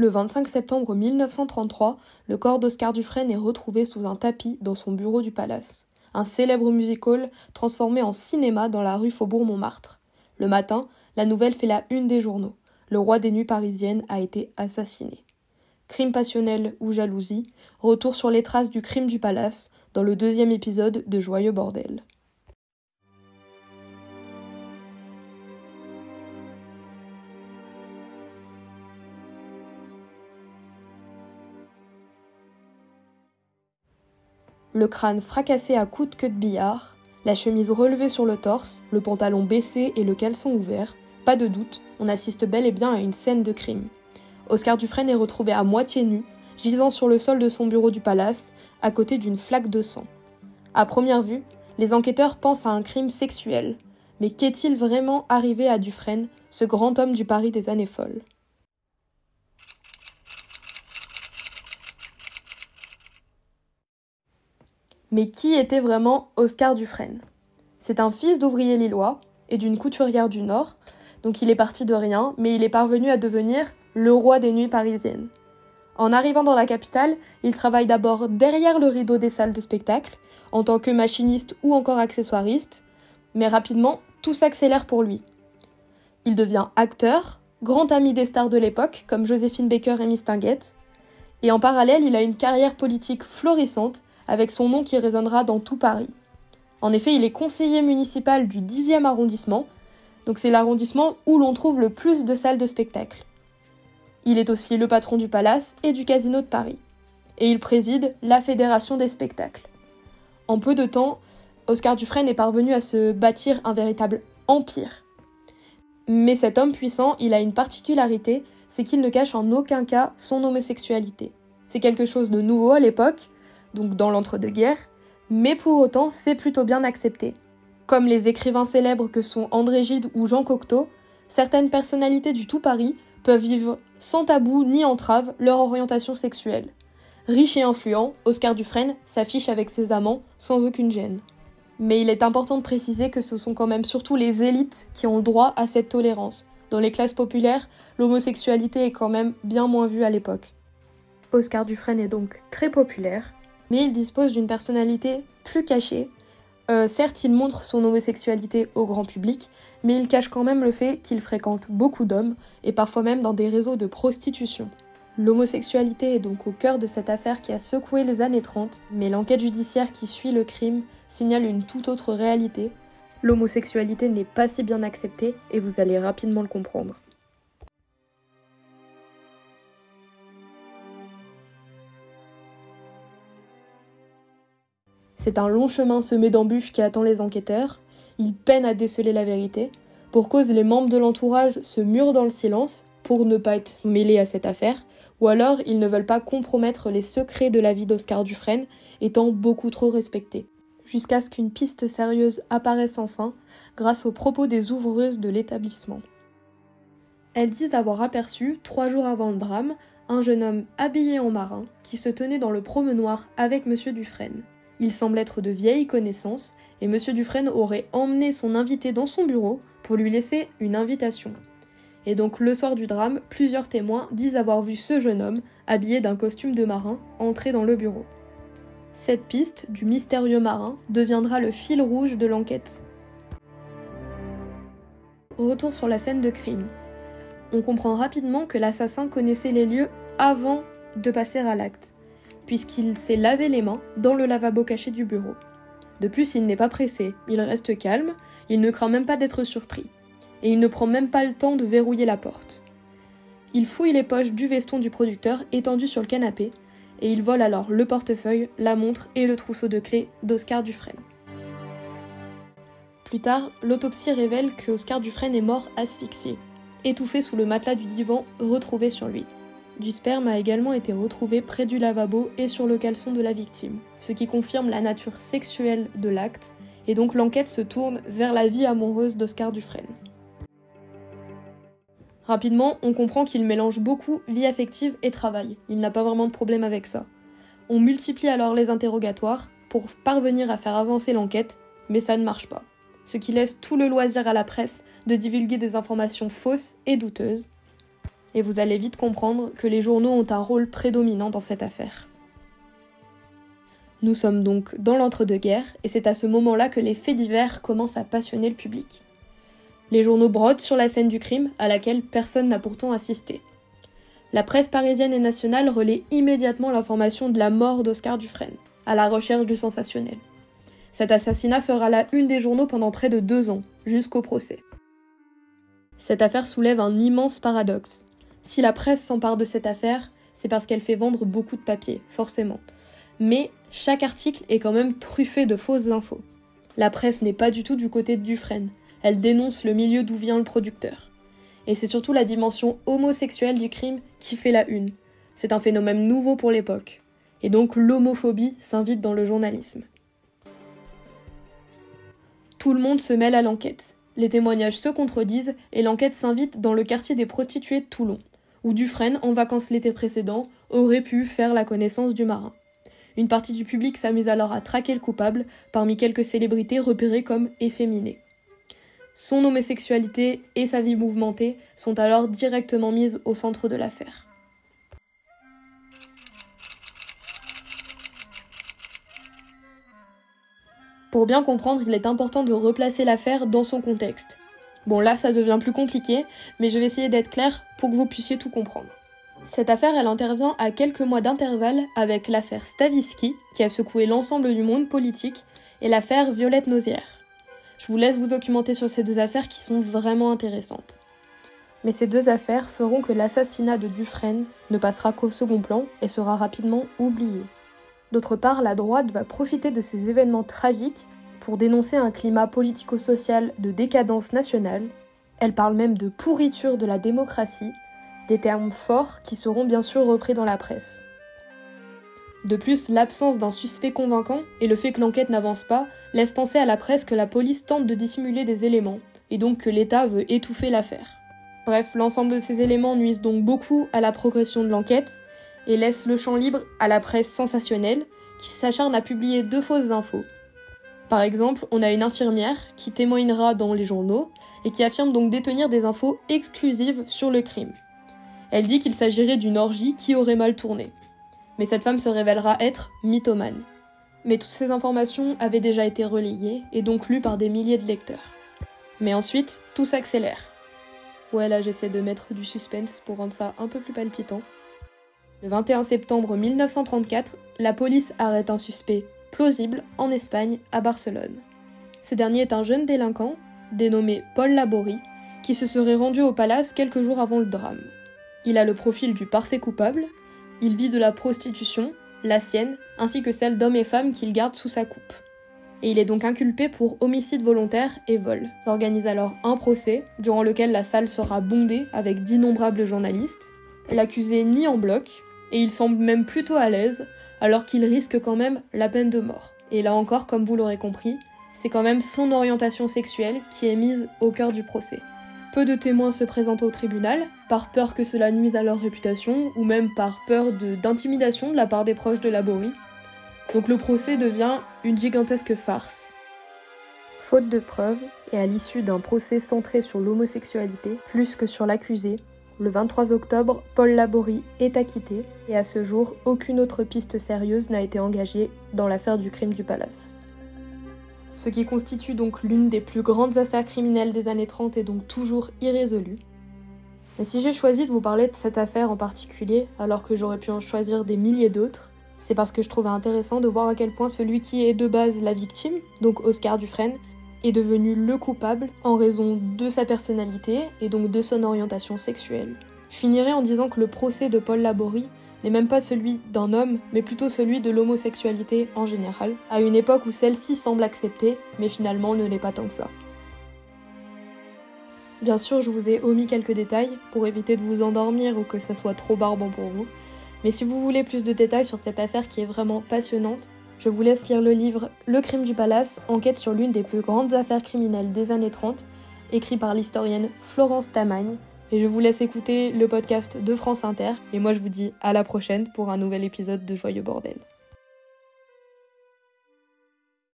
Le 25 septembre 1933, le corps d'Oscar Dufresne est retrouvé sous un tapis dans son bureau du palace. Un célèbre music-hall transformé en cinéma dans la rue Faubourg-Montmartre. Le matin, la nouvelle fait la une des journaux. Le roi des nuits parisiennes a été assassiné. Crime passionnel ou jalousie, retour sur les traces du crime du palace dans le deuxième épisode de Joyeux Bordel. Le crâne fracassé à coups de queue de billard, la chemise relevée sur le torse, le pantalon baissé et le caleçon ouvert, pas de doute, on assiste bel et bien à une scène de crime. Oscar Dufresne est retrouvé à moitié nu, gisant sur le sol de son bureau du palace, à côté d'une flaque de sang. À première vue, les enquêteurs pensent à un crime sexuel. Mais qu'est-il vraiment arrivé à Dufresne, ce grand homme du Paris des années folles? Mais qui était vraiment Oscar Dufresne? C'est un fils d'ouvrier lillois et d'une couturière du Nord, donc il est parti de rien, mais il est parvenu à devenir le roi des nuits parisiennes. En arrivant dans la capitale, il travaille d'abord derrière le rideau des salles de spectacle, en tant que machiniste ou encore accessoiriste, mais rapidement, tout s'accélère pour lui. Il devient acteur, grand ami des stars de l'époque, comme Joséphine Baker et Miss Tinguette, et en parallèle, il a une carrière politique florissante, avec son nom qui résonnera dans tout Paris. En effet, il est conseiller municipal du 10e arrondissement, donc c'est l'arrondissement où l'on trouve le plus de salles de spectacle. Il est aussi le patron du Palace et du Casino de Paris. Et il préside la Fédération des spectacles. En peu de temps, Oscar Dufresne est parvenu à se bâtir un véritable empire. Mais cet homme puissant, il a une particularité, c'est qu'il ne cache en aucun cas son homosexualité. C'est quelque chose de nouveau à l'époque, donc dans l'entre-deux-guerres, mais pour autant c'est plutôt bien accepté. Comme les écrivains célèbres que sont André Gide ou Jean Cocteau, certaines personnalités du tout Paris peuvent vivre sans tabou ni entrave leur orientation sexuelle. Riche et influent, Oscar Dufresne s'affiche avec ses amants sans aucune gêne. Mais il est important de préciser que ce sont quand même surtout les élites qui ont le droit à cette tolérance. Dans les classes populaires, l'homosexualité est quand même bien moins vue à l'époque. Oscar Dufresne est donc très populaire, mais il dispose d'une personnalité plus cachée. Euh, certes, il montre son homosexualité au grand public, mais il cache quand même le fait qu'il fréquente beaucoup d'hommes, et parfois même dans des réseaux de prostitution. L'homosexualité est donc au cœur de cette affaire qui a secoué les années 30, mais l'enquête judiciaire qui suit le crime signale une toute autre réalité. L'homosexualité n'est pas si bien acceptée, et vous allez rapidement le comprendre. C'est un long chemin semé d'embûches qui attend les enquêteurs. Ils peinent à déceler la vérité. Pour cause, les membres de l'entourage se murent dans le silence pour ne pas être mêlés à cette affaire, ou alors ils ne veulent pas compromettre les secrets de la vie d'Oscar Dufresne, étant beaucoup trop respectés. Jusqu'à ce qu'une piste sérieuse apparaisse enfin, grâce aux propos des ouvreuses de l'établissement. Elles disent avoir aperçu, trois jours avant le drame, un jeune homme habillé en marin qui se tenait dans le promenoir avec M. Dufresne. Il semble être de vieilles connaissances, et M. Dufresne aurait emmené son invité dans son bureau pour lui laisser une invitation. Et donc le soir du drame, plusieurs témoins disent avoir vu ce jeune homme, habillé d'un costume de marin, entrer dans le bureau. Cette piste du mystérieux marin deviendra le fil rouge de l'enquête. Retour sur la scène de crime. On comprend rapidement que l'assassin connaissait les lieux avant de passer à l'acte puisqu'il s'est lavé les mains dans le lavabo caché du bureau. De plus, il n'est pas pressé, il reste calme, il ne craint même pas d'être surpris. Et il ne prend même pas le temps de verrouiller la porte. Il fouille les poches du veston du producteur étendu sur le canapé, et il vole alors le portefeuille, la montre et le trousseau de clés d'Oscar Dufresne. Plus tard, l'autopsie révèle que Oscar Dufresne est mort asphyxié, étouffé sous le matelas du divan retrouvé sur lui. Du sperme a également été retrouvé près du lavabo et sur le caleçon de la victime, ce qui confirme la nature sexuelle de l'acte, et donc l'enquête se tourne vers la vie amoureuse d'Oscar Dufresne. Rapidement, on comprend qu'il mélange beaucoup vie affective et travail, il n'a pas vraiment de problème avec ça. On multiplie alors les interrogatoires pour parvenir à faire avancer l'enquête, mais ça ne marche pas, ce qui laisse tout le loisir à la presse de divulguer des informations fausses et douteuses, et vous allez vite comprendre que les journaux ont un rôle prédominant dans cette affaire. Nous sommes donc dans l'entre-deux-guerres, et c'est à ce moment-là que les faits divers commencent à passionner le public. Les journaux brodent sur la scène du crime, à laquelle personne n'a pourtant assisté. La presse parisienne et nationale relaie immédiatement l'information de la mort d'Oscar Dufresne, à la recherche du sensationnel. Cet assassinat fera la une des journaux pendant près de deux ans, jusqu'au procès. Cette affaire soulève un immense paradoxe. Si la presse s'empare de cette affaire, c'est parce qu'elle fait vendre beaucoup de papier, forcément. Mais chaque article est quand même truffé de fausses infos. La presse n'est pas du tout du côté de Dufresne, elle dénonce le milieu d'où vient le producteur. Et c'est surtout la dimension homosexuelle du crime qui fait la une. C'est un phénomène nouveau pour l'époque. Et donc l'homophobie s'invite dans le journalisme. Tout le monde se mêle à l'enquête. Les témoignages se contredisent et l'enquête s'invite dans le quartier des prostituées de Toulon, où Dufresne, en vacances l'été précédent, aurait pu faire la connaissance du marin. Une partie du public s'amuse alors à traquer le coupable parmi quelques célébrités repérées comme efféminées. Son homosexualité et sa vie mouvementée sont alors directement mises au centre de l'affaire. Pour bien comprendre, il est important de replacer l'affaire dans son contexte. Bon là ça devient plus compliqué, mais je vais essayer d'être clair pour que vous puissiez tout comprendre. Cette affaire, elle intervient à quelques mois d'intervalle avec l'affaire Stavisky, qui a secoué l'ensemble du monde politique, et l'affaire Violette Nausière. Je vous laisse vous documenter sur ces deux affaires qui sont vraiment intéressantes. Mais ces deux affaires feront que l'assassinat de Dufresne ne passera qu'au second plan et sera rapidement oublié. D'autre part, la droite va profiter de ces événements tragiques pour dénoncer un climat politico-social de décadence nationale. Elle parle même de pourriture de la démocratie des termes forts qui seront bien sûr repris dans la presse. De plus, l'absence d'un suspect convaincant et le fait que l'enquête n'avance pas laissent penser à la presse que la police tente de dissimuler des éléments, et donc que l'État veut étouffer l'affaire. Bref, l'ensemble de ces éléments nuisent donc beaucoup à la progression de l'enquête et laisse le champ libre à la presse sensationnelle qui s'acharne à publier deux fausses infos. Par exemple, on a une infirmière qui témoignera dans les journaux et qui affirme donc détenir des infos exclusives sur le crime. Elle dit qu'il s'agirait d'une orgie qui aurait mal tourné. Mais cette femme se révélera être mythomane. Mais toutes ces informations avaient déjà été relayées et donc lues par des milliers de lecteurs. Mais ensuite, tout s'accélère. Ouais, là j'essaie de mettre du suspense pour rendre ça un peu plus palpitant. Le 21 septembre 1934, la police arrête un suspect plausible en Espagne, à Barcelone. Ce dernier est un jeune délinquant, dénommé Paul Laborie, qui se serait rendu au palace quelques jours avant le drame. Il a le profil du parfait coupable, il vit de la prostitution, la sienne, ainsi que celle d'hommes et femmes qu'il garde sous sa coupe. Et il est donc inculpé pour homicide volontaire et vol. S'organise alors un procès, durant lequel la salle sera bondée avec d'innombrables journalistes. L'accusé nie en bloc, et il semble même plutôt à l'aise, alors qu'il risque quand même la peine de mort. Et là encore, comme vous l'aurez compris, c'est quand même son orientation sexuelle qui est mise au cœur du procès. Peu de témoins se présentent au tribunal, par peur que cela nuise à leur réputation, ou même par peur d'intimidation de, la part des proches de Laborie. Donc le procès devient une gigantesque farce. Faute de preuves, et à l'issue d'un procès centré sur l'homosexualité, plus que sur l'accusé, le 23 octobre, Paul Laborie est acquitté, et à ce jour, aucune autre piste sérieuse n'a été engagée dans l'affaire du crime du palace ce qui constitue donc l'une des plus grandes affaires criminelles des années 30 et donc toujours irrésolue. Mais si j'ai choisi de vous parler de cette affaire en particulier, alors que j'aurais pu en choisir des milliers d'autres, c'est parce que je trouvais intéressant de voir à quel point celui qui est de base la victime, donc Oscar Dufresne, est devenu le coupable en raison de sa personnalité et donc de son orientation sexuelle. Je finirai en disant que le procès de Paul Laborie n'est même pas celui d'un homme, mais plutôt celui de l'homosexualité en général, à une époque où celle-ci semble acceptée, mais finalement ne l'est pas tant que ça. Bien sûr, je vous ai omis quelques détails pour éviter de vous endormir ou que ça soit trop barbant pour vous. Mais si vous voulez plus de détails sur cette affaire qui est vraiment passionnante, je vous laisse lire le livre Le crime du palace, enquête sur l'une des plus grandes affaires criminelles des années 30, écrit par l'historienne Florence Tamagne, et je vous laisse écouter le podcast de France Inter. Et moi, je vous dis à la prochaine pour un nouvel épisode de Joyeux Bordel.